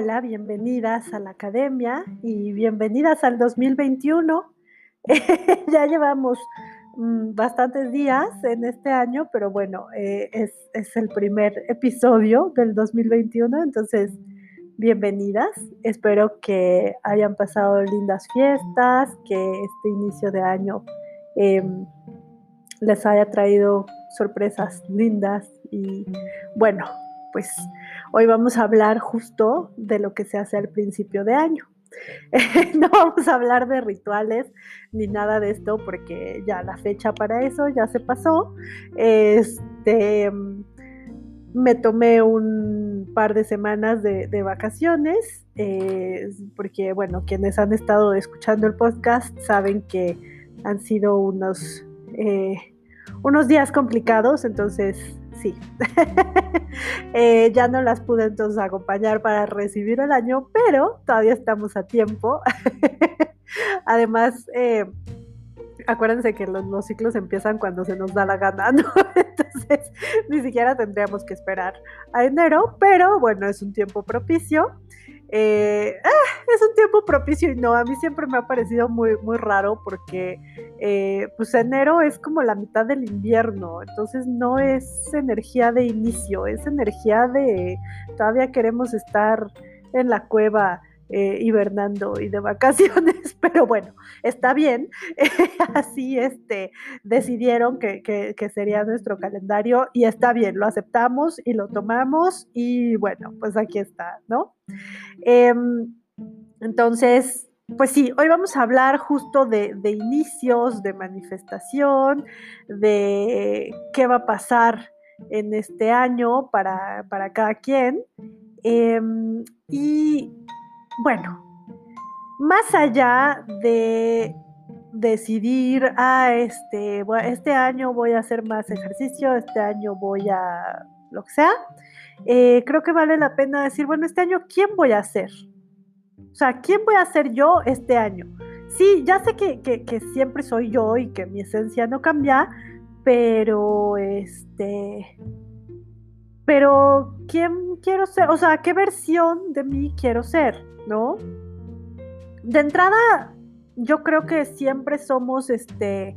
Hola, bienvenidas a la academia y bienvenidas al 2021. ya llevamos mm, bastantes días en este año, pero bueno, eh, es, es, el primer episodio del 2021, entonces bienvenidas. Espero que hayan pasado lindas fiestas, que este inicio de año eh, les haya traído sorpresas lindas y bueno, pues hoy vamos a hablar justo de lo que se hace al principio de año. no vamos a hablar de rituales ni nada de esto porque ya la fecha para eso ya se pasó. Este, me tomé un par de semanas de, vacaciones eh, porque, bueno, quienes han estado escuchando el podcast saben que han sido unos, eh, unos días complicados, entonces sí. Eh, ya no las pude entonces acompañar para recibir el año, pero todavía estamos a tiempo. Además, eh, acuérdense que los, ciclos empiezan cuando se nos da la gana, ¿no? Entonces, ni siquiera tendríamos que esperar a enero, pero bueno, es un tiempo propicio. Eh, ah, es un tiempo propicio y no, a mí siempre me ha parecido muy, muy raro porque eh, pues enero es como la mitad del invierno, entonces no es energía de inicio, es energía de todavía queremos estar en la cueva eh, hibernando y de vacaciones, pero bueno, está bien, así este, decidieron que, que, sería nuestro calendario y está bien, lo aceptamos y lo tomamos y bueno, pues aquí está, ¿no? Em, entonces, pues sí, hoy vamos a hablar justo de, inicios, de manifestación, de qué va a pasar en este año para, para cada quien. Em, y bueno, más allá de decidir, ah, este, este año voy a hacer más ejercicio, este año voy a lo que sea, eh, creo que vale la pena decir, bueno, este año, ¿quién voy a ser? O sea, ¿quién voy a ser yo este año? Sí, ya sé que, que siempre soy yo y que mi esencia no cambia, pero este, pero ¿quién quiero ser? O sea, ¿qué versión de mí quiero ser? ¿no? De entrada, yo creo que siempre somos este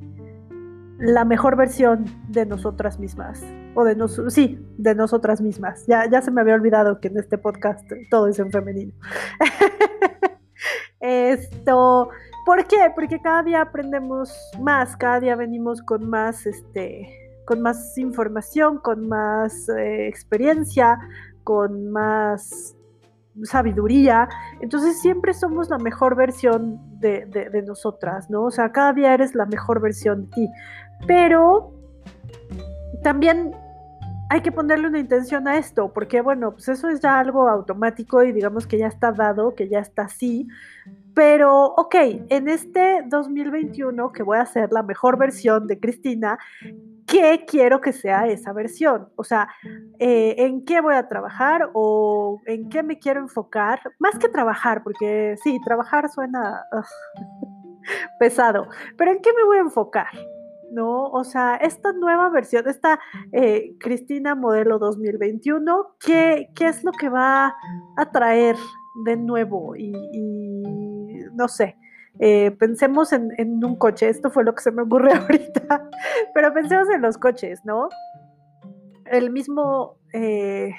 la mejor versión de nosotras mismas. O de nosotros, sí, de nosotras mismas. Ya, ya se me había olvidado que en este podcast todo es en femenino. Esto, ¿por qué? Porque cada día aprendemos más, cada día venimos con más, este, con más información, con más eh, experiencia, con más sabiduría. Entonces siempre somos la mejor versión de, nosotras, ¿no? O sea, cada día eres la mejor versión de ti. Pero también hay que ponerle una intención a esto, porque bueno, pues eso es ya algo automático y digamos que ya está dado, que ya está así. Pero, ok, en este 2021 que voy a ser la mejor versión de Cristina, qué quiero que sea esa versión. O sea, eh, en qué voy a trabajar o en qué me quiero enfocar. Más que trabajar, porque sí, trabajar suena pesado, pero en qué me voy a enfocar. ¿no? O sea, esta nueva versión, esta eh, Cristina modelo 2021, ¿qué, ¿qué, es lo que va a traer de nuevo? y no sé, eh, pensemos en, un coche, esto fue lo que se me ocurrió ahorita, pero pensemos en los coches, ¿no? El mismo eh,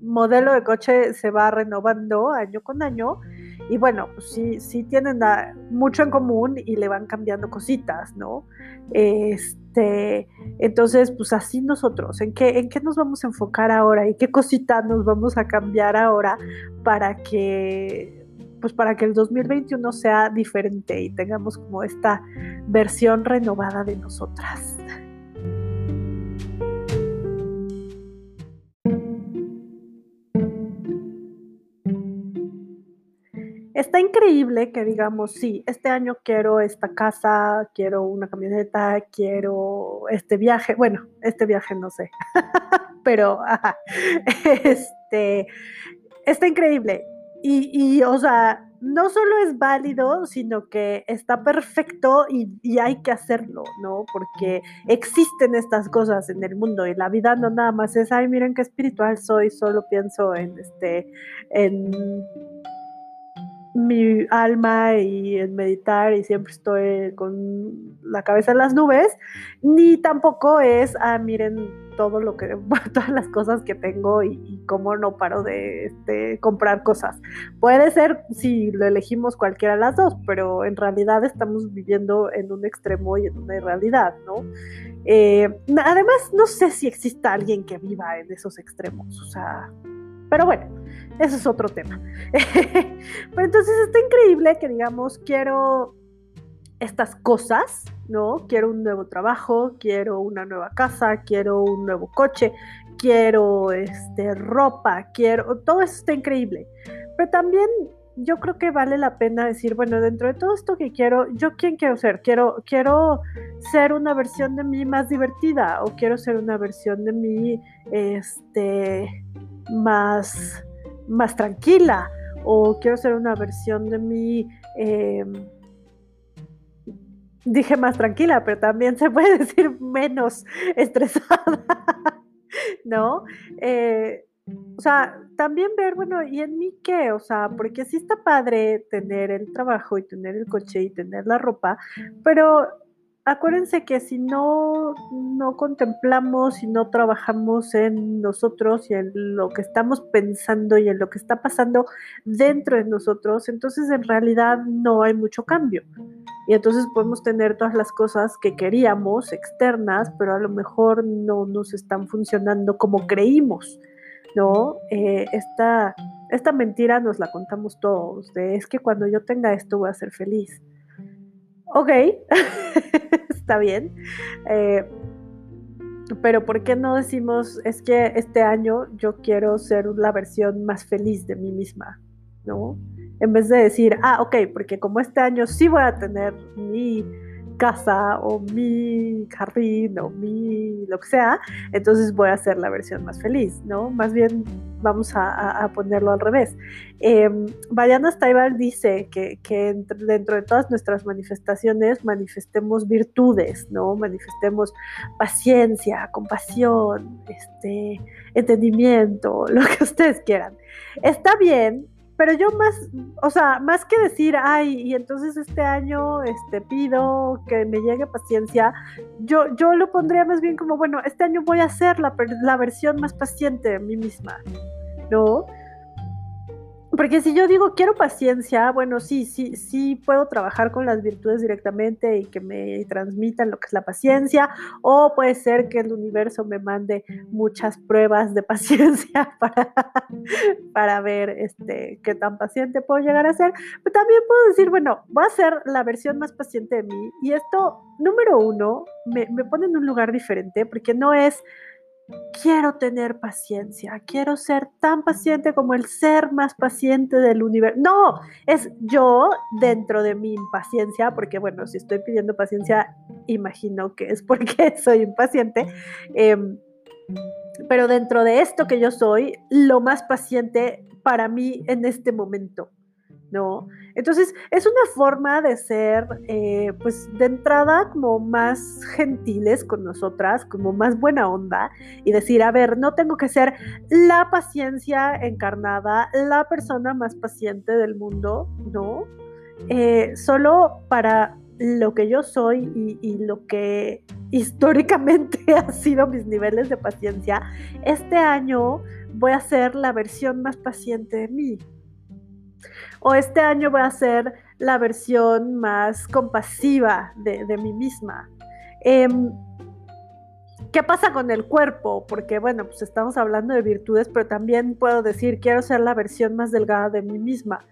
modelo de coche se va renovando año con año y bueno, pues sí, sí tienen mucho en común y le van cambiando cositas, ¿no? Este, entonces, pues así nosotros, ¿en qué, ¿en qué nos vamos a enfocar ahora y qué cositas nos vamos a cambiar ahora para que pues para que el 2021 sea diferente y tengamos como esta versión renovada de nosotras. Está increíble que digamos, sí, este año quiero esta casa, quiero una camioneta, quiero este viaje, bueno, este viaje no sé, pero este, está increíble y, o sea, no solo es válido, sino que está perfecto y, hay que hacerlo, ¿no? Porque existen estas cosas en el mundo y la vida no nada más es, ay, miren qué espiritual soy, solo pienso en este, en mi alma y en meditar y siempre estoy con la cabeza en las nubes, ni tampoco es, ah, miren todo lo que, todas las cosas que tengo y, cómo no paro de, este, comprar cosas. Puede ser si lo elegimos cualquiera de las dos, pero en realidad estamos viviendo en un extremo y en una realidad, ¿no? Eh, además, no sé si exista alguien que viva en esos extremos, o sea, pero bueno, ese es otro tema. pero entonces está increíble que digamos, quiero estas cosas, ¿no? Quiero un nuevo trabajo, quiero una nueva casa, quiero un nuevo coche, quiero este, ropa, quiero, todo eso está increíble. Pero también yo creo que vale la pena decir, bueno, dentro de todo esto que quiero, ¿yo quién quiero ser? Quiero, quiero ser una versión de mí más divertida o quiero ser una versión de mí este, más, más tranquila o quiero ser una versión de mí... Em, dije más tranquila, pero también se puede decir menos estresada, ¿no? Eh, o sea, también ver, bueno, ¿y en mí qué? O sea, porque sí está padre tener el trabajo y tener el coche y tener la ropa, pero acuérdense que si no, no contemplamos y no trabajamos en nosotros y en lo que estamos pensando y en lo que está pasando dentro de nosotros, entonces en realidad no hay mucho cambio. Y entonces podemos tener todas las cosas que queríamos externas, pero a lo mejor no nos están funcionando como creímos, ¿no? Eh, esta, esta mentira nos la contamos todos, es que cuando yo tenga esto voy a ser feliz. Ok, está bien. Eh, pero ¿por qué no decimos, es que este año yo quiero ser la versión más feliz de mí misma, ¿no? en vez de decir, ah, ok, porque como este año sí voy a tener mi casa o mi jardín o mi lo que sea, entonces voy a hacer la versión más feliz, ¿no? Más bien vamos a, ponerlo al revés. Eh, Bayana dice que, que, dentro de todas nuestras manifestaciones manifestemos virtudes, ¿no? Manifestemos paciencia, compasión, este, entendimiento, lo que ustedes quieran. Está bien pero yo más, o sea, más que decir, ay, y entonces este año este, pido que me llegue paciencia, yo, yo lo pondría más bien como, bueno, este año voy a ser la, la versión más paciente de mí misma, ¿no? Porque si yo digo quiero paciencia, bueno, sí, sí, sí puedo trabajar con las virtudes directamente y que me transmitan lo que es la paciencia, o puede ser que el universo me mande muchas pruebas de paciencia para, para ver este, qué tan paciente puedo llegar a ser. Pero también puedo decir, bueno, voy a ser la versión más paciente de mí y esto, número uno, me, me pone en un lugar diferente porque no es quiero tener paciencia, quiero ser tan paciente como el ser más paciente del universo. No, es yo dentro de mi impaciencia, porque bueno, si estoy pidiendo paciencia, imagino que es porque soy impaciente. Em, pero dentro de esto que yo soy, lo más paciente para mí en este momento. ¿No? Entonces, es una forma de ser, eh, pues, de entrada como más gentiles con nosotras, como más buena onda y decir, a ver, no tengo que ser la paciencia encarnada, la persona más paciente del mundo, ¿no? Eh, solo para lo que yo soy y, y, lo que históricamente ha sido mis niveles de paciencia, este año voy a ser la versión más paciente de mí, o este año voy a ser la versión más compasiva de, mí misma. Em, ¿Qué pasa con el cuerpo? Porque bueno, pues estamos hablando de virtudes, pero también puedo decir, quiero ser la versión más delgada de mí misma.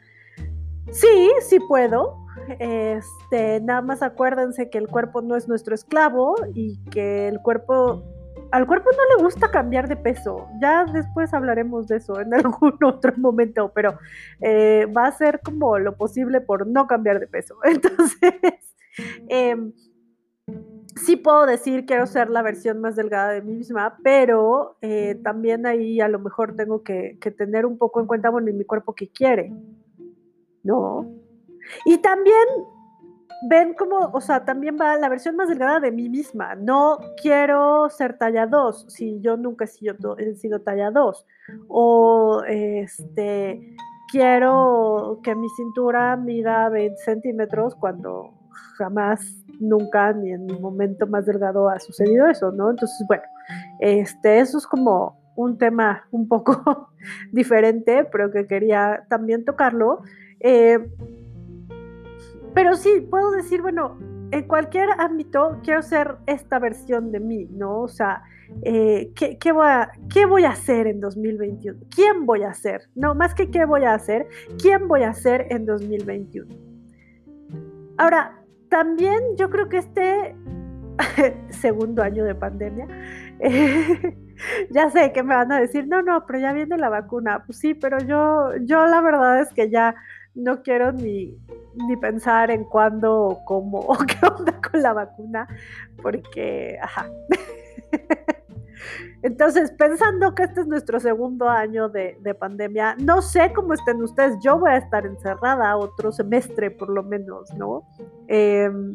Sí, sí puedo. Este, nada más acuérdense que el cuerpo no es nuestro esclavo y que el cuerpo al cuerpo no le gusta cambiar de peso. Ya después hablaremos de eso en algún otro momento, pero eh, va a ser como lo posible por no cambiar de peso. Entonces, em, sí puedo decir quiero ser la versión más delgada de mí misma, pero eh, también ahí a lo mejor tengo que, tener un poco en cuenta, bueno, mi cuerpo qué quiere. ¿no? Y también ven como, o sea, también va la versión más delgada de mí misma. No quiero ser talla 2, si yo nunca he sido, he sido talla 2. O este, quiero que mi cintura mida 20 centímetros cuando jamás, nunca, ni en mi momento más delgado ha sucedido eso, ¿no? Entonces, bueno, este, eso es como un tema un poco diferente, pero que quería también tocarlo. Eh, pero sí, puedo decir, bueno, en cualquier ámbito quiero ser esta versión de mí, ¿no? O sea, eh, ¿qué, voy a, ¿qué, voy a, hacer en 2021? ¿Quién voy a ser? No, más que qué voy a hacer, ¿quién voy a ser en 2021? Ahora, también yo creo que este segundo año de pandemia, ya sé que me van a decir, no, no, pero ya viene la vacuna. Pues sí, pero yo, yo la verdad es que ya no quiero ni, ni pensar en cuándo o cómo o qué onda con la vacuna, porque, ajá. Entonces, pensando que este es nuestro segundo año de, pandemia, no sé cómo estén ustedes, yo voy a estar encerrada otro semestre por lo menos, ¿no? Em,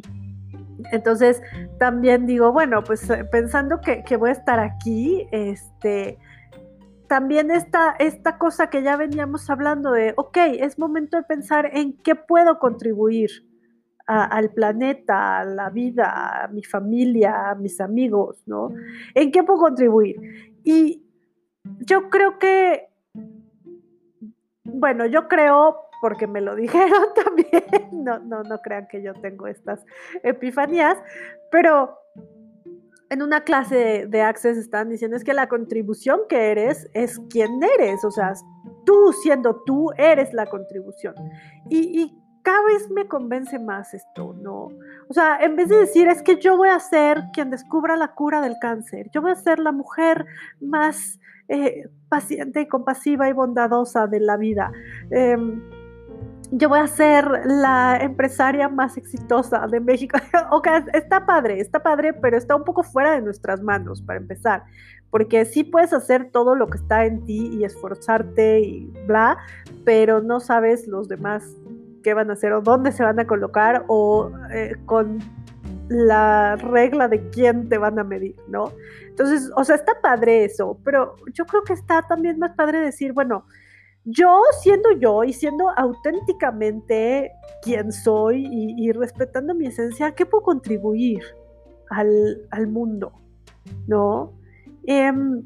entonces, también digo, bueno, pues eh, pensando que, que, voy a estar aquí, este, también esta, esta cosa que ya veníamos hablando de, ok, es momento de pensar en qué puedo contribuir al planeta, a la vida, a mi familia, a mis amigos, ¿no? ¿En qué puedo contribuir? Y yo creo que, bueno, yo creo, porque me lo dijeron también, no, no, no crean que yo tengo estas epifanías, pero en una clase de Access están diciendo es que la contribución que eres es quien eres, o sea, tú siendo tú eres la contribución. Y, cada vez me convence más esto, ¿no? O sea, en vez de decir es que yo voy a ser quien descubra la cura del cáncer, yo voy a ser la mujer más eh, paciente y compasiva y bondadosa de la vida. Eh, yo voy a ser la empresaria más exitosa de México. ok, está padre, está padre, pero está un poco fuera de nuestras manos para empezar, porque sí puedes hacer todo lo que está en ti y esforzarte y bla, pero no sabes los demás qué van a hacer o dónde se van a colocar o eh, con la regla de quién te van a medir, ¿no? Entonces, o sea, está padre eso, pero yo creo que está también más padre decir, bueno, yo siendo yo y siendo auténticamente quien soy y, respetando mi esencia, ¿qué puedo contribuir al, mundo? ¿No? Em,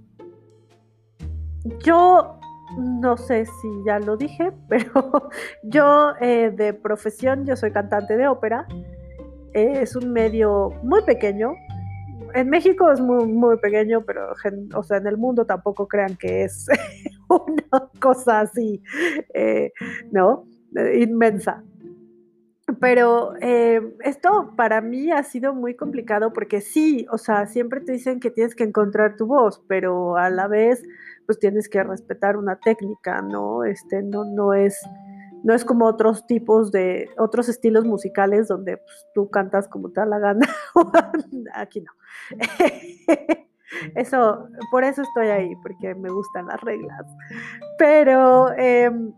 yo no sé si ya lo dije, pero yo eh, de profesión, yo soy cantante de ópera. es un medio muy pequeño, en México es muy, muy pequeño, pero o sea, en el mundo tampoco crean que es una cosa así, eh, ¿no? Inmensa. Pero eh, esto para mí ha sido muy complicado porque sí, o sea, siempre te dicen que tienes que encontrar tu voz, pero a la vez, pues tienes que respetar una técnica, ¿no? Este, no, no es no es como otros tipos de, otros estilos musicales donde pues, tú cantas como te da la gana. Aquí no. Eso, por eso estoy ahí, porque me gustan las reglas. Pero, em,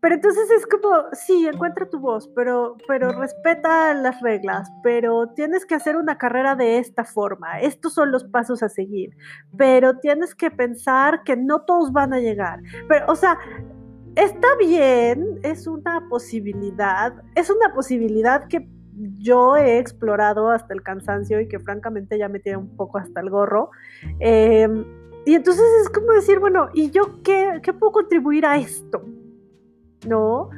pero entonces es como, sí, encuentra tu voz, pero, pero respeta las reglas, pero tienes que hacer una carrera de esta forma. Estos son los pasos a seguir, pero tienes que pensar que no todos van a llegar. Pero, o sea, está bien, es una posibilidad, es una posibilidad que yo he explorado hasta el cansancio y que francamente ya me tiene un poco hasta el gorro. Em, y entonces es como decir, bueno, ¿y yo qué, qué puedo contribuir a esto? ¿No?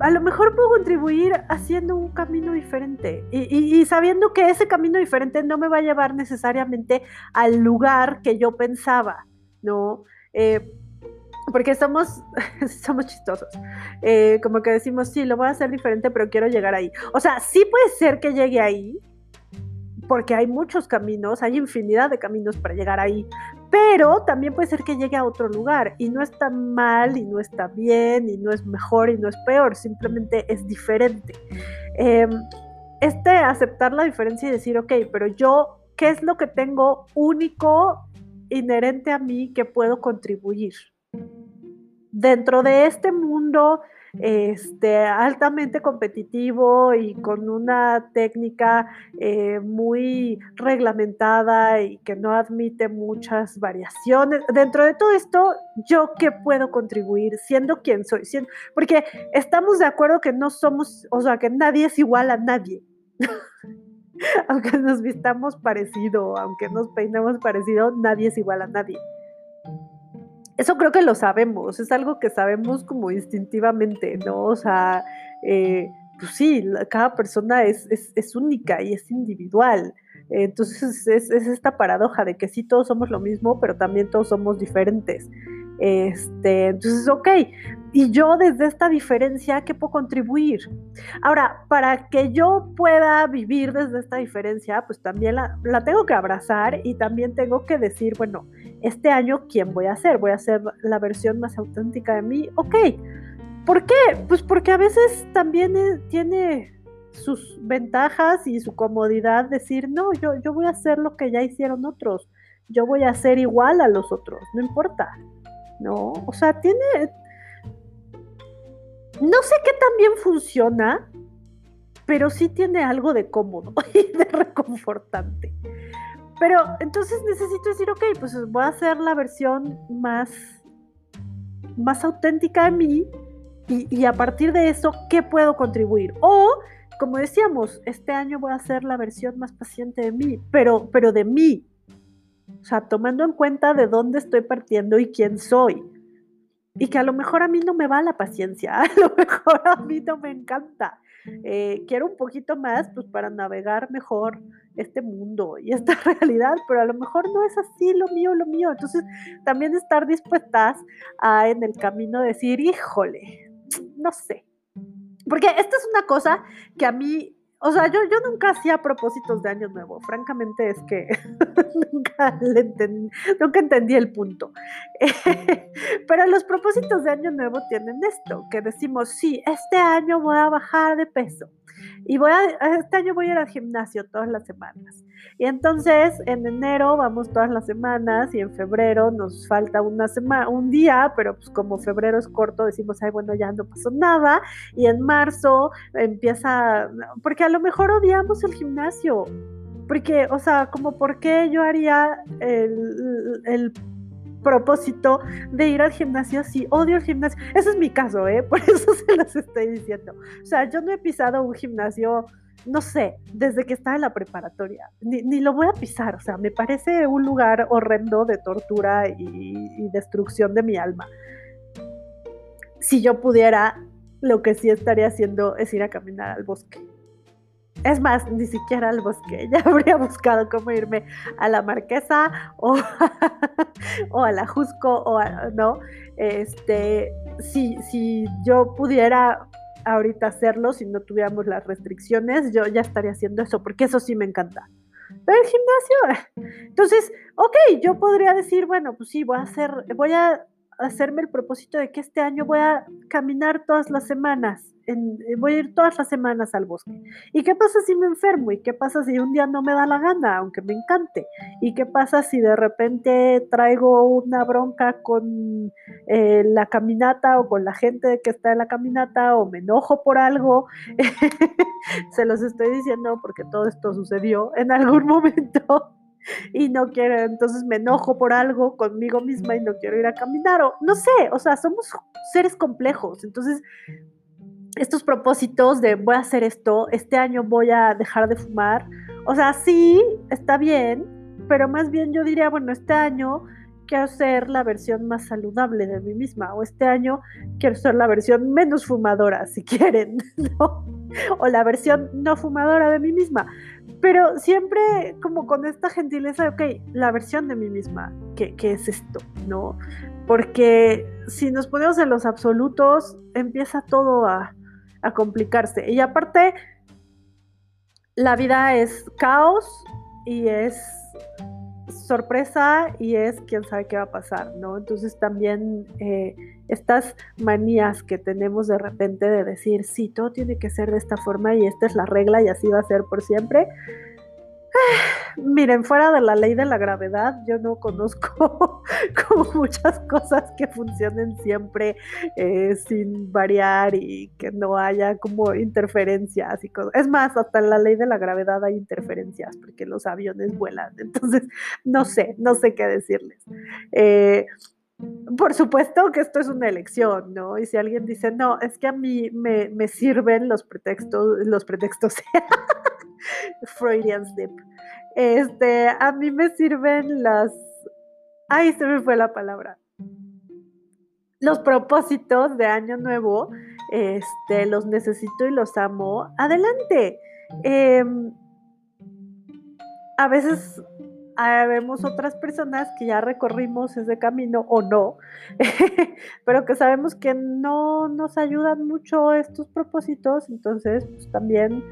a lo mejor puedo contribuir haciendo un camino diferente y, sabiendo que ese camino diferente no me va a llevar necesariamente al lugar que yo pensaba, ¿no? Eh, porque somos, somos chistosos. Eh, como que decimos, sí, lo voy a hacer diferente, pero quiero llegar ahí. O sea, sí puede ser que llegue ahí, porque hay muchos caminos, hay infinidad de caminos para llegar ahí, pero también puede ser que llegue a otro lugar y no está mal y no está bien y no es mejor y no es peor, simplemente es diferente. Em, este aceptar la diferencia y decir, ok, pero yo, ¿qué es lo que tengo único, inherente a mí que puedo contribuir? Dentro de este mundo este, altamente competitivo y con una técnica eh, muy reglamentada y que no admite muchas variaciones. Dentro de todo esto, ¿yo qué puedo contribuir siendo quien soy? Siendo, porque estamos de acuerdo que no somos, o sea, que nadie es igual a nadie. aunque nos vistamos parecido, aunque nos peinemos parecido, nadie es igual a nadie. Eso creo que lo sabemos, es algo que sabemos como instintivamente, ¿no? O sea, eh, pues sí, cada persona es, es, única y es individual. Entonces es, es, esta paradoja de que sí todos somos lo mismo, pero también todos somos diferentes. Este, entonces, ok, y yo desde esta diferencia, ¿qué puedo contribuir? Ahora, para que yo pueda vivir desde esta diferencia, pues también la, tengo que abrazar y también tengo que decir, bueno, este año, ¿quién voy a ser? ¿Voy a ser la versión más auténtica de mí? Ok. ¿Por qué? Pues porque a veces también eh, tiene sus ventajas y su comodidad decir, no, yo, yo voy a hacer lo que ya hicieron otros, yo voy a ser igual a los otros, no importa. ¿no? O sea, tiene... No sé qué tan bien funciona, pero sí tiene algo de cómodo y de reconfortante. Pero entonces necesito decir, ok, pues voy a hacer la versión más, más auténtica de mí y, y, a partir de eso, ¿qué puedo contribuir? O, como decíamos, este año voy a hacer la versión más paciente de mí, pero, pero de mí, o sea, tomando en cuenta de dónde estoy partiendo y quién soy. Y que a lo mejor a mí no me va la paciencia, a lo mejor a mí no me encanta. Eh, quiero un poquito más pues para navegar mejor este mundo y esta realidad, pero a lo mejor no es así lo mío, lo mío. Entonces también estar dispuestas a en el camino decir, híjole, no sé. Porque esta es una cosa que a mí o sea, yo, yo nunca hacía propósitos de año nuevo. Francamente es que nunca, entendí, nunca entendí el punto. pero los propósitos de año nuevo tienen esto, que decimos, sí, este año voy a bajar de peso. Y voy a, este año voy a ir al gimnasio todas las semanas. Y entonces en enero vamos todas las semanas y en febrero nos falta una semana, un día, pero pues como febrero es corto, decimos, ay, bueno, ya no pasó nada. Y en marzo empieza, porque a lo mejor odiamos el gimnasio. Porque, o sea, como por qué yo haría el, el propósito de ir al gimnasio si odio el gimnasio. Ese es mi caso, ¿eh? Por eso se los estoy diciendo. O sea, yo no he pisado un gimnasio no sé, desde que estaba en la preparatoria, ni, lo voy a pisar, o sea, me parece un lugar horrendo de tortura y, destrucción de mi alma. Si yo pudiera, lo que sí estaría haciendo es ir a caminar al bosque. Es más, ni siquiera al bosque, ya habría buscado cómo irme a la Marquesa o, o a la Jusco o no. Este, si, si yo pudiera ahorita hacerlo si no tuviéramos las restricciones, yo ya estaría haciendo eso, porque eso sí me encanta. Pero el gimnasio, entonces, ok, yo podría decir, bueno, pues sí, voy a hacer, voy a hacerme el propósito de que este año voy a caminar todas las semanas eh, voy a ir todas las semanas al bosque. ¿Y qué pasa si me enfermo? ¿Y qué pasa si un día no me da la gana, aunque me encante? ¿Y qué pasa si de repente traigo una bronca con eh, la caminata o con la gente que está en la caminata o me enojo por algo? Se los estoy diciendo porque todo esto sucedió en algún momento y no quiero, entonces me enojo por algo conmigo misma y no quiero ir a caminar o no sé, o sea, somos seres complejos, entonces estos propósitos de voy a hacer esto, este año voy a dejar de fumar, o sea, sí, está bien, pero más bien yo diría, bueno, este año quiero ser la versión más saludable de mí misma, o este año quiero ser la versión menos fumadora, si quieren, ¿no? O la versión no fumadora de mí misma. Pero siempre como con esta gentileza, ok, la versión de mí misma, ¿qué, qué es esto? ¿No? Porque si nos ponemos en los absolutos, empieza todo a, a complicarse. Y aparte, la vida es caos y es sorpresa y es quién sabe qué va a pasar, ¿no? Entonces también eh, estas manías que tenemos de repente de decir, sí, todo tiene que ser de esta forma y esta es la regla y así va a ser por siempre, Miren, fuera de la ley de la gravedad, yo no conozco como muchas cosas que funcionen siempre eh, sin variar y que no haya como interferencias y cosas. Es más, hasta en la ley de la gravedad hay interferencias porque los aviones vuelan. Entonces, no sé, no sé qué decirles. Eh, por supuesto que esto es una elección, ¿no? Y si alguien dice, no, es que a mí me, me sirven los pretextos, los pretextos, Freudian slip. Este, a mí me sirven las. Ay, se me fue la palabra. Los propósitos de Año Nuevo, este, los necesito y los amo. Adelante. Em, a veces vemos otras personas que ya recorrimos ese camino o no, pero que sabemos que no nos ayudan mucho estos propósitos, entonces pues, también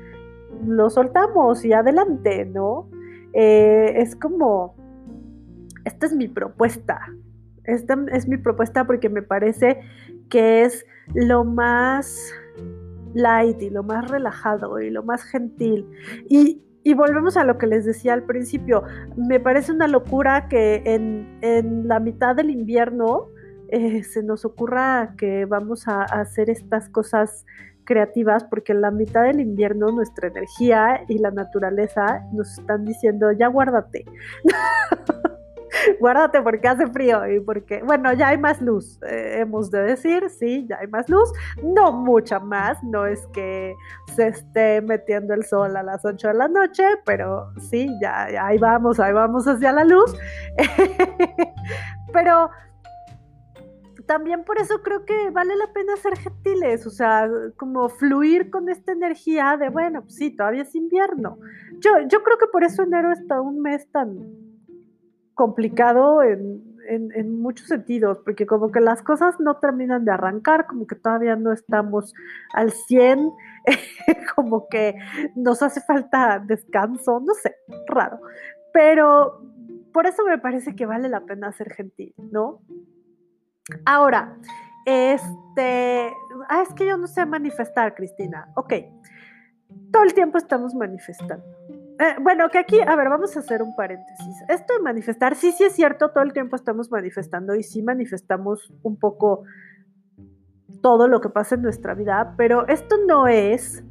lo soltamos y adelante, ¿no? Eh, es como, esta es mi propuesta, esta es mi propuesta porque me parece que es lo más light y lo más relajado y lo más gentil. Y, volvemos a lo que les decía al principio, me parece una locura que en, la mitad del invierno eh, se nos ocurra que vamos a hacer estas cosas creativas porque en la mitad del invierno nuestra energía y la naturaleza nos están diciendo ya guárdate. guárdate porque hace frío y porque, bueno, ya hay más luz, eh, hemos de decir, sí, ya hay más luz, no mucha más, no es que se esté metiendo el sol a las 8 de la noche, pero sí, ya ahí vamos, ahí vamos hacia la luz. pero también por eso creo que vale la pena ser gentiles, o sea, como fluir con esta energía de, bueno, pues sí, todavía es invierno. Yo, yo creo que por eso enero está un mes tan complicado en, muchos sentidos, porque como que las cosas no terminan de arrancar, como que todavía no estamos al 100, como que nos hace falta descanso, no sé, raro. Pero por eso me parece que vale la pena ser gentil, ¿no? Ahora, este, ah, es que yo no sé manifestar, Cristina. Ok, todo el tiempo estamos manifestando. Eh, bueno, que aquí, a ver, vamos a hacer un paréntesis. Esto de manifestar, sí, sí es cierto, todo el tiempo estamos manifestando y sí manifestamos un poco todo lo que pasa en nuestra vida, pero esto no es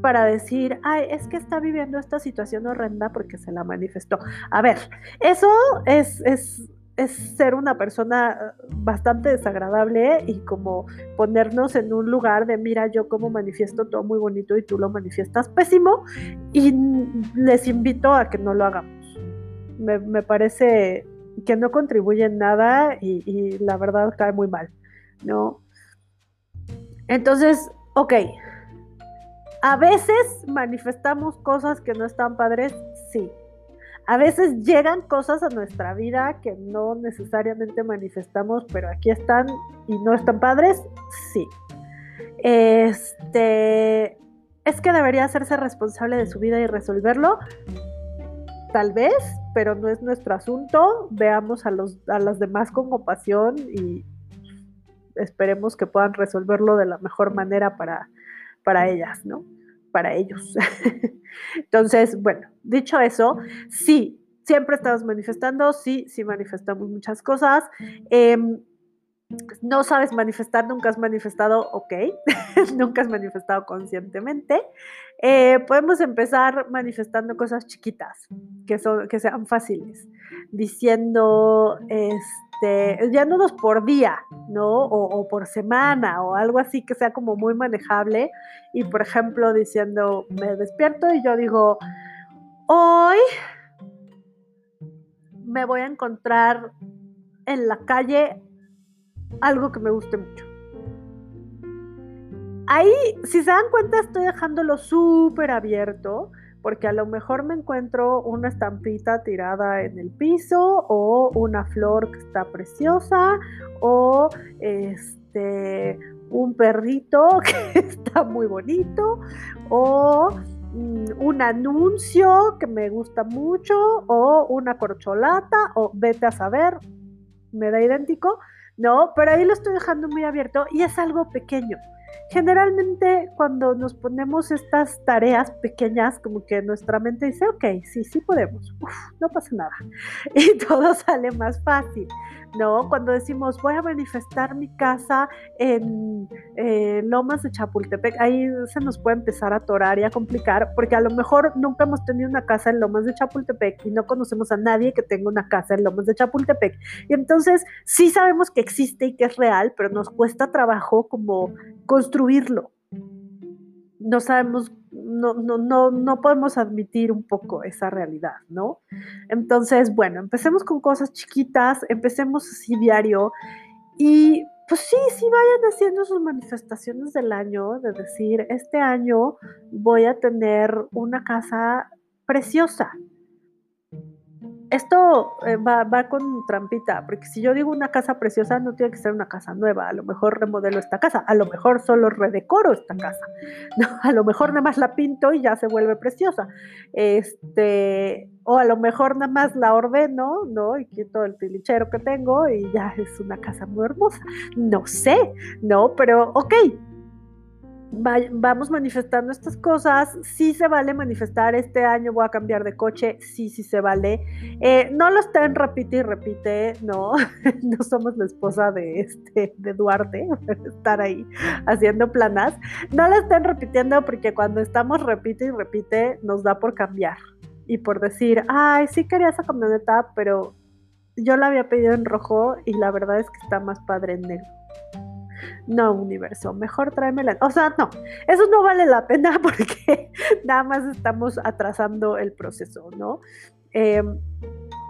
para decir, ay, es que está viviendo esta situación horrenda porque se la manifestó. A ver, eso es, es es ser una persona bastante desagradable y como ponernos en un lugar de mira yo como manifiesto todo muy bonito y tú lo manifiestas pésimo y les invito a que no lo hagamos. Me, parece que no contribuye en nada y, la verdad cae muy mal, ¿no? Entonces, ok, a veces manifestamos cosas que no están padres, sí, a veces llegan cosas a nuestra vida que no necesariamente manifestamos, pero aquí están y no están padres, sí. Este, es que debería hacerse responsable de su vida y resolverlo. Tal vez, pero no es nuestro asunto. Veamos a, los, a las demás con compasión y esperemos que puedan resolverlo de la mejor manera para, para ellas, ¿no? Para ellos. Entonces, bueno, dicho eso, sí, siempre estamos manifestando, sí, sí manifestamos muchas cosas. Em, no sabes manifestar, nunca has manifestado, ok, nunca has manifestado conscientemente. Eh, podemos empezar manifestando cosas chiquitas, que, son, que sean fáciles, diciendo, este, ya no dos por día, ¿no? o, por semana, o algo así que sea como muy manejable. Y por ejemplo, diciendo, me despierto y yo digo, hoy me voy a encontrar en la calle algo que me guste mucho. Ahí, si se dan cuenta, estoy dejándolo súper abierto, porque a lo mejor me encuentro una estampita tirada en el piso, o una flor que está preciosa, o este un perrito que está muy bonito, o mm, un anuncio que me gusta mucho, o una corcholata, o vete a saber, me da idéntico, ¿no? Pero ahí lo estoy dejando muy abierto y es algo pequeño. Generalmente cuando nos ponemos estas tareas pequeñas, como que nuestra mente dice, ok, sí, sí podemos, no pasa nada. Y todo sale más fácil. ¿No? Cuando decimos voy a manifestar mi casa en eh, Lomas de Chapultepec, ahí se nos puede empezar a atorar y a complicar, porque a lo mejor nunca hemos tenido una casa en Lomas de Chapultepec y no conocemos a nadie que tenga una casa en Lomas de Chapultepec. Y entonces sí sabemos que existe y que es real, pero nos cuesta trabajo como construirlo. No sabemos no, no, no, no podemos admitir un poco esa realidad, ¿no? Entonces, bueno, empecemos con cosas chiquitas, empecemos así diario y pues sí, sí vayan haciendo sus manifestaciones del año, de decir, este año voy a tener una casa preciosa, esto eh, va, con trampita, porque si yo digo una casa preciosa, no tiene que ser una casa nueva. A lo mejor remodelo esta casa, a lo mejor solo redecoro esta casa, a lo mejor nada más la pinto y ya se vuelve preciosa. Este, o a lo mejor nada más la ordeno, ¿no? Y quito el tilichero que tengo y ya es una casa muy hermosa. No sé, ¿no? Pero ok, vamos manifestando estas cosas, sí se vale manifestar, este año voy a cambiar de coche, sí, sí se vale. Eh, no lo estén repite y repite, no, no somos la esposa de, este, de Duarte, estar ahí haciendo planas. No lo estén repitiendo porque cuando estamos repite y repite nos da por cambiar y por decir, ay, sí quería esa camioneta, pero yo la había pedido en rojo y la verdad es que está más padre en negro no, universo, mejor tráemela. O sea, no, eso no vale la pena porque nada más estamos atrasando el proceso, ¿no? Em,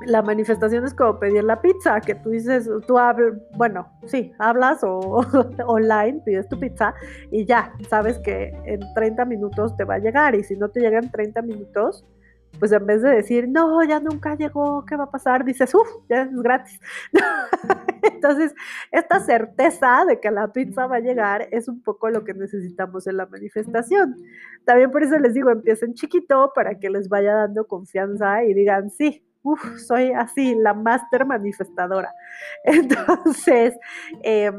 la manifestación es como pedir la pizza, que tú dices, tú hablas, bueno, sí, hablas o online, pides tu pizza y ya, sabes que en 30 minutos te va a llegar y si no te llega en 30 minutos, pues en vez de decir, no, ya nunca llegó, ¿qué va a pasar? Dices, uff, ya es gratis. Entonces, esta certeza de que la pizza va a llegar es un poco lo que necesitamos en la manifestación. También por eso les digo, empiecen chiquito para que les vaya dando confianza y digan, sí, uff, soy así, la máster manifestadora. Entonces, eh,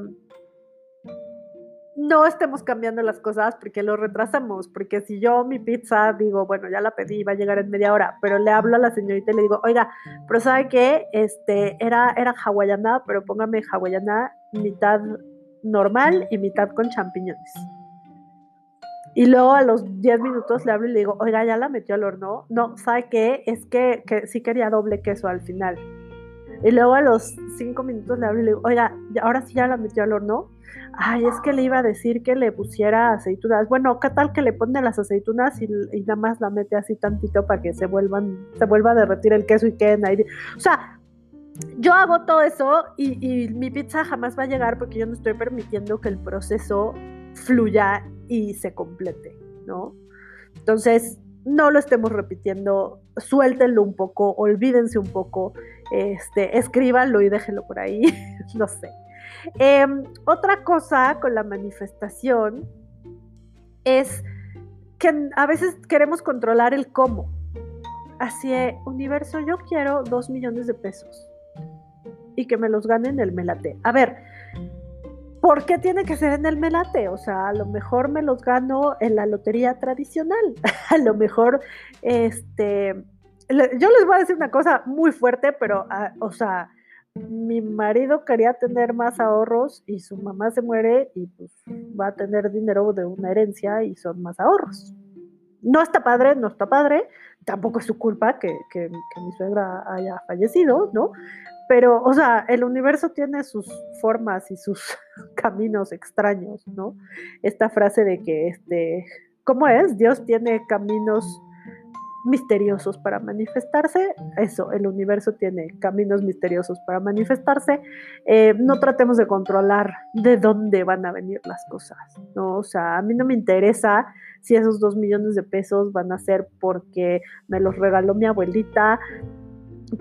no estemos cambiando las cosas porque lo retrasamos, porque si yo mi pizza digo, bueno, ya la pedí, va a llegar en media hora, pero le hablo a la señorita y le digo, oiga, pero ¿sabe qué? Este, era, era hawaiana, pero póngame hawaiana mitad normal y mitad con champiñones. Y luego a los 10 minutos le hablo y le digo, oiga, ya la metió al horno. No, ¿sabe qué? Es que, que sí quería doble queso al final. Y luego a los 5 minutos le hablo y le digo, oiga, ahora sí ya la metió al horno ay, es que le iba a decir que le pusiera aceitunas. Bueno, ¿qué tal que le pone las aceitunas y, nada más la mete así tantito para que se vuelvan, se vuelva a derretir el queso y queden ahí? O sea, yo hago todo eso y, y mi pizza jamás va a llegar porque yo no estoy permitiendo que el proceso fluya y se complete, ¿no? Entonces, no lo estemos repitiendo, suéltenlo un poco, olvídense un poco, este, escríbanlo y déjenlo por ahí, no sé. Em, otra cosa con la manifestación es que a veces queremos controlar el cómo. Así, universo, yo quiero dos millones de pesos y que me los gane en el melate. A ver, ¿por qué tiene que ser en el melate? O sea, a lo mejor me los gano en la lotería tradicional. a lo mejor, este, yo les voy a decir una cosa muy fuerte, pero, ah, o sea, mi marido quería tener más ahorros y su mamá se muere y pues va a tener dinero de una herencia y son más ahorros. No está padre, no está padre, tampoco es su culpa que, que, mi suegra haya fallecido, ¿no? Pero, o sea, el universo tiene sus formas y sus caminos extraños, ¿no? Esta frase de que, este, ¿cómo es? Dios tiene caminos misteriosos para manifestarse. Eso, el universo tiene caminos misteriosos para manifestarse. Eh, no tratemos de controlar de dónde van a venir las cosas, ¿no? O sea, a mí no me interesa si esos dos millones de pesos van a ser porque me los regaló mi abuelita,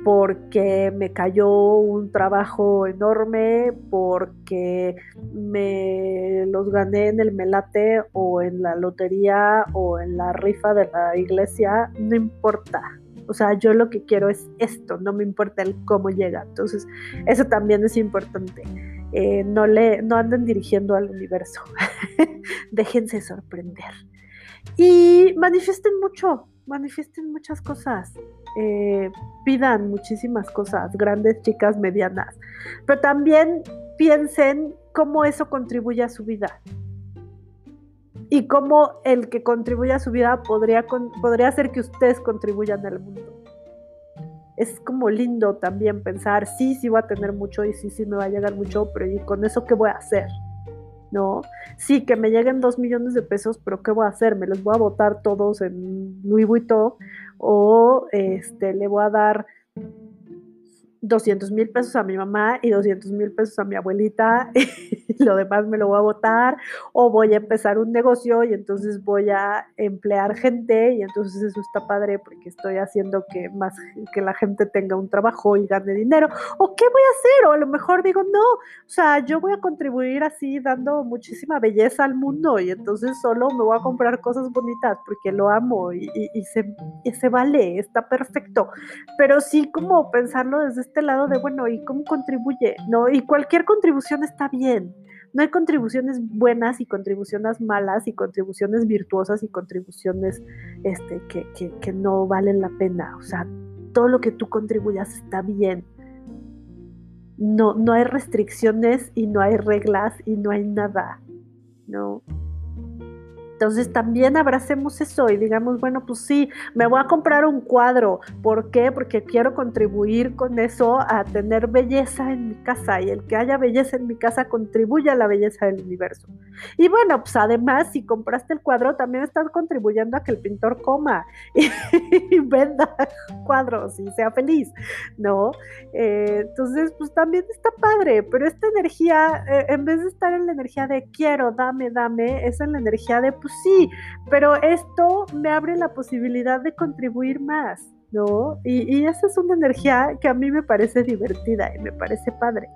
porque me cayó un trabajo enorme, porque me los gané en el melate o en la lotería o en la rifa de la iglesia, no importa. O sea, yo lo que quiero es esto, no me importa el cómo llega. Entonces, eso también es importante. eh, no, le, no anden dirigiendo al universo. Déjense sorprender. Y manifiesten mucho, manifiesten muchas cosas. Eh, pidan muchísimas cosas, grandes, chicas, medianas. Pero también piensen cómo eso contribuye a su vida. Y cómo el que contribuye a su vida podría, podría hacer que ustedes contribuyan al mundo. Es como lindo también pensar, sí, sí voy a tener mucho y sí, sí me va a llegar mucho, pero ¿y con eso qué voy a hacer? ¿No? Sí, que me lleguen dos millones de pesos, pero ¿qué voy a hacer? ¿Me los voy a botar todos en Louis Vuitton? ¿O este, le voy a dar 200 mil pesos a mi mamá y 200 mil pesos a mi abuelita y lo demás me lo voy a votar o voy a empezar un negocio y entonces voy a emplear gente y entonces eso está padre porque estoy haciendo que más que la gente tenga un trabajo y gane dinero. O qué voy a hacer o a lo mejor digo no, o sea, yo voy a contribuir así dando muchísima belleza al mundo y entonces solo me voy a comprar cosas bonitas porque lo amo y, se, y se vale, está perfecto, pero sí como pensarlo desde este lado de, bueno, ¿y cómo contribuye? ¿No? Y cualquier contribución está bien. No hay contribuciones buenas y contribuciones malas y contribuciones virtuosas y contribuciones este, que, que, no valen la pena. O sea, todo lo que tú contribuyas está bien. No, no hay restricciones y no hay reglas y no hay nada. ¿no? Entonces también abracemos eso y digamos, bueno, pues sí, me voy a comprar un cuadro. ¿Por qué? Porque quiero contribuir con eso a tener belleza en mi casa y el que haya belleza en mi casa contribuye a la belleza del universo. Y bueno, pues además, si compraste el cuadro, también estás contribuyendo a que el pintor coma y, venda cuadros y sea feliz, ¿no? Eh, entonces, pues también está padre, pero esta energía, eh, en vez de estar en la energía de quiero, dame, dame, es en la energía de pues sí, pero esto me abre la posibilidad de contribuir más, ¿no? Y, esa es una energía que a mí me parece divertida y me parece padre.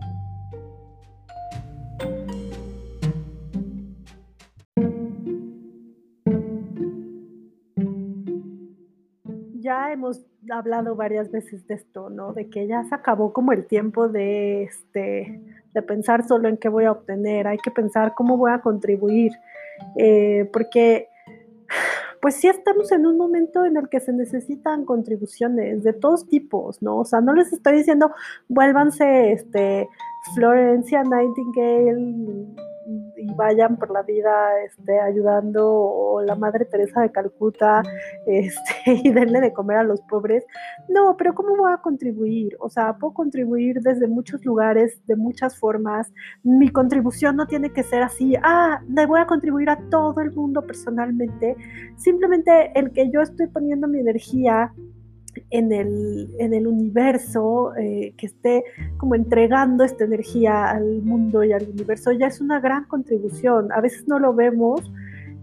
ya hemos hablado varias veces de esto, ¿no? De que ya se acabó como el tiempo de, este, de pensar solo en qué voy a obtener, hay que pensar cómo voy a contribuir, eh, porque pues sí estamos en un momento en el que se necesitan contribuciones de todos tipos, ¿no? O sea, no les estoy diciendo vuélvanse este Florencia Nightingale y vayan por la vida este, ayudando o la Madre Teresa de Calcuta este, y denle de comer a los pobres. No, pero ¿cómo voy a contribuir? O sea, puedo contribuir desde muchos lugares, de muchas formas. Mi contribución no tiene que ser así, ah, le voy a contribuir a todo el mundo personalmente. Simplemente el que yo estoy poniendo mi energía en el, en el universo, eh, que esté como entregando esta energía al mundo y al universo, ya es una gran contribución. A veces no lo vemos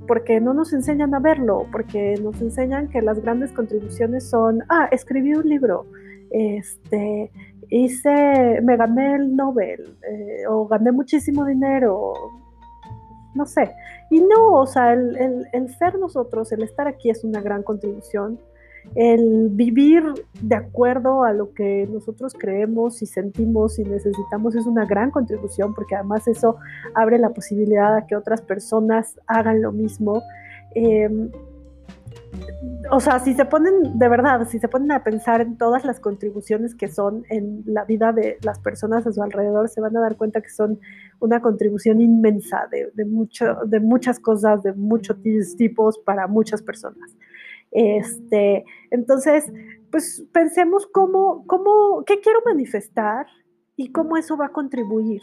porque no nos enseñan a verlo, porque nos enseñan que las grandes contribuciones son, ah, escribí un libro, este, hice, me gané el Nobel, eh, o gané muchísimo dinero, no sé. Y no, o sea, el, el ser nosotros, el estar aquí es una gran contribución el vivir de acuerdo a lo que nosotros creemos y sentimos y necesitamos es una gran contribución porque además eso abre la posibilidad a que otras personas hagan lo mismo. Em, o sea, si se ponen, de verdad, si se ponen a pensar en todas las contribuciones que son en la vida de las personas a su alrededor, se van a dar cuenta que son una contribución inmensa de, de, muchas cosas, de muchos tipos para muchas personas. Este, entonces, pues pensemos cómo, cómo, qué quiero manifestar y cómo eso va a contribuir.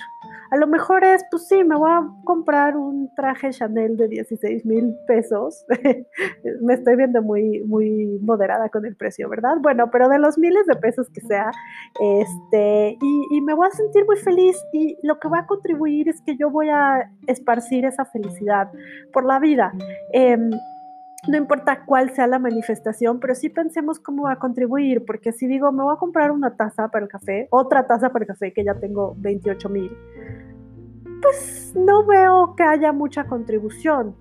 A lo mejor es, pues sí, me voy a comprar un traje Chanel de 16 mil pesos. me estoy viendo muy, muy moderada con el precio, ¿verdad? Bueno, pero de los miles de pesos que sea, este, y, y me voy a sentir muy feliz y lo que va a contribuir es que yo voy a esparcir esa felicidad por la vida. Eh, no importa cuál sea la manifestación, pero sí pensemos cómo va a contribuir, porque si digo, me voy a comprar una taza para el café, otra taza para el café que ya tengo 28 mil, pues no veo que haya mucha contribución.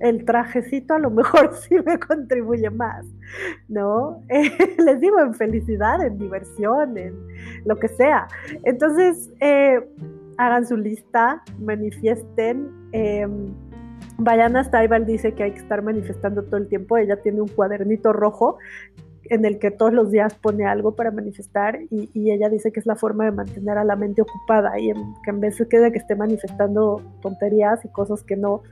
El trajecito a lo mejor sí me contribuye más, ¿no? les digo, en felicidad, en diversión, en lo que sea. Entonces, eh, hagan su lista, manifiesten. Em, Bayana Staibal dice que hay que estar manifestando todo el tiempo. Ella tiene un cuadernito rojo en el que todos los días pone algo para manifestar y, ella dice que es la forma de mantener a la mente ocupada y que en vez de que esté manifestando tonterías y cosas que no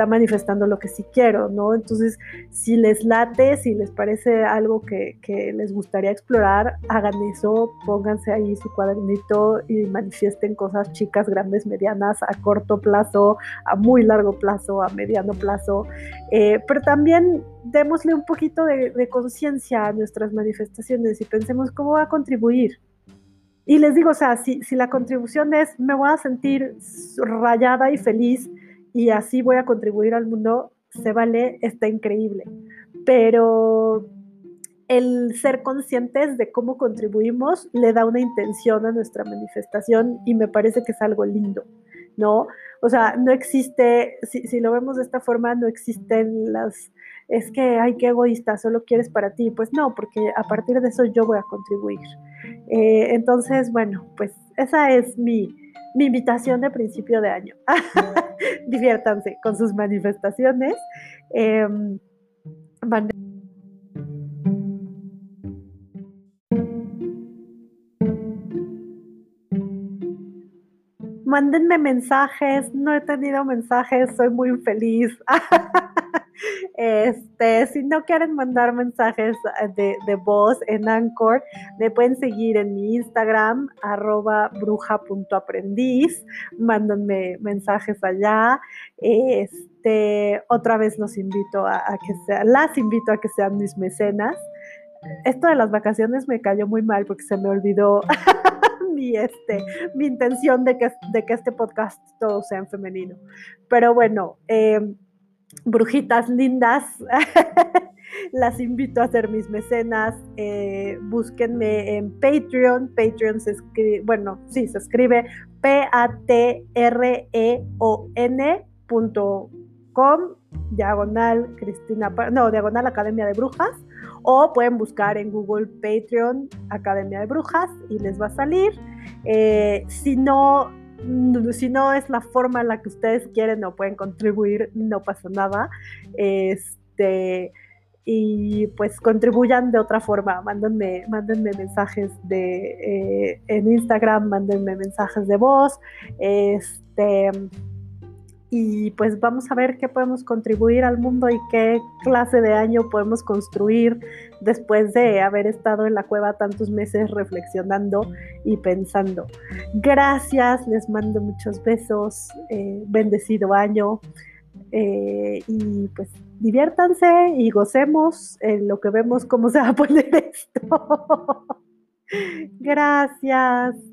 está manifestando lo que sí quiero, ¿no? Entonces, si les late, si les parece algo que, les gustaría explorar, hagan eso, pónganse ahí su cuadernito y manifiesten cosas chicas, grandes, medianas, a corto plazo, a muy largo plazo, a mediano plazo, eh, pero también démosle un poquito de, conciencia a nuestras manifestaciones y pensemos cómo va a contribuir. Y les digo, o sea, si, si, la contribución es me voy a sentir rayada y feliz y así voy a contribuir al mundo, se vale, está increíble. Pero el ser conscientes de cómo contribuimos le da una intención a nuestra manifestación y me parece que es algo lindo, ¿no? O sea, no existe, si, lo vemos de esta forma, no existen las es que, ay, qué egoísta, solo quieres para ti. Pues no, porque a partir de eso yo voy a contribuir. Eh, entonces, bueno, pues esa es mi, invitación de principio de año. Diviértanse con sus manifestaciones. Em, mándenme mensajes, no he tenido mensajes, soy muy infeliz. Este, si no quieren mandar mensajes de, de, voz en Anchor, me pueden seguir en mi Instagram, arroba bruja.aprendiz. Mándenme mensajes allá. Este, otra vez los invito a, que sean, las invito a que sean mis mecenas. Esto de las vacaciones me cayó muy mal porque se me olvidó mi, este, mi intención de que, de que este podcast todo sea en femenino. Pero bueno, eh, brujitas lindas, las invito a ser mis mecenas. Eh, búsquenme en Patreon. Patreon se escribe, bueno, sí, se escribe P-A-T-R-E-O-N.com, diagonal Cristina, no, diagonal Academia de Brujas. O pueden buscar en Google Patreon Academia de Brujas y les va a salir. Eh, si no, si no es la forma en la que ustedes quieren o pueden contribuir, no pasa nada. Este, y pues contribuyan de otra forma, mándenme, mándenme mensajes de, eh, en Instagram, mándenme mensajes de voz, este, y pues vamos a ver qué podemos contribuir al mundo y qué clase de año podemos construir después de haber estado en la cueva tantos meses reflexionando y pensando. Gracias, les mando muchos besos, eh, bendecido año eh, y pues diviértanse y gocemos en lo que vemos cómo se va a poner esto. Gracias.